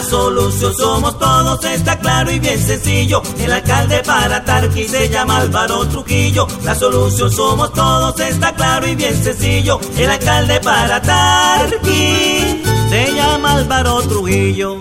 La solución somos todos, está claro y bien sencillo. El alcalde para Tarqui se llama Álvaro Trujillo. La solución somos todos, está claro y bien sencillo. El alcalde para Tarqui se llama Álvaro Trujillo.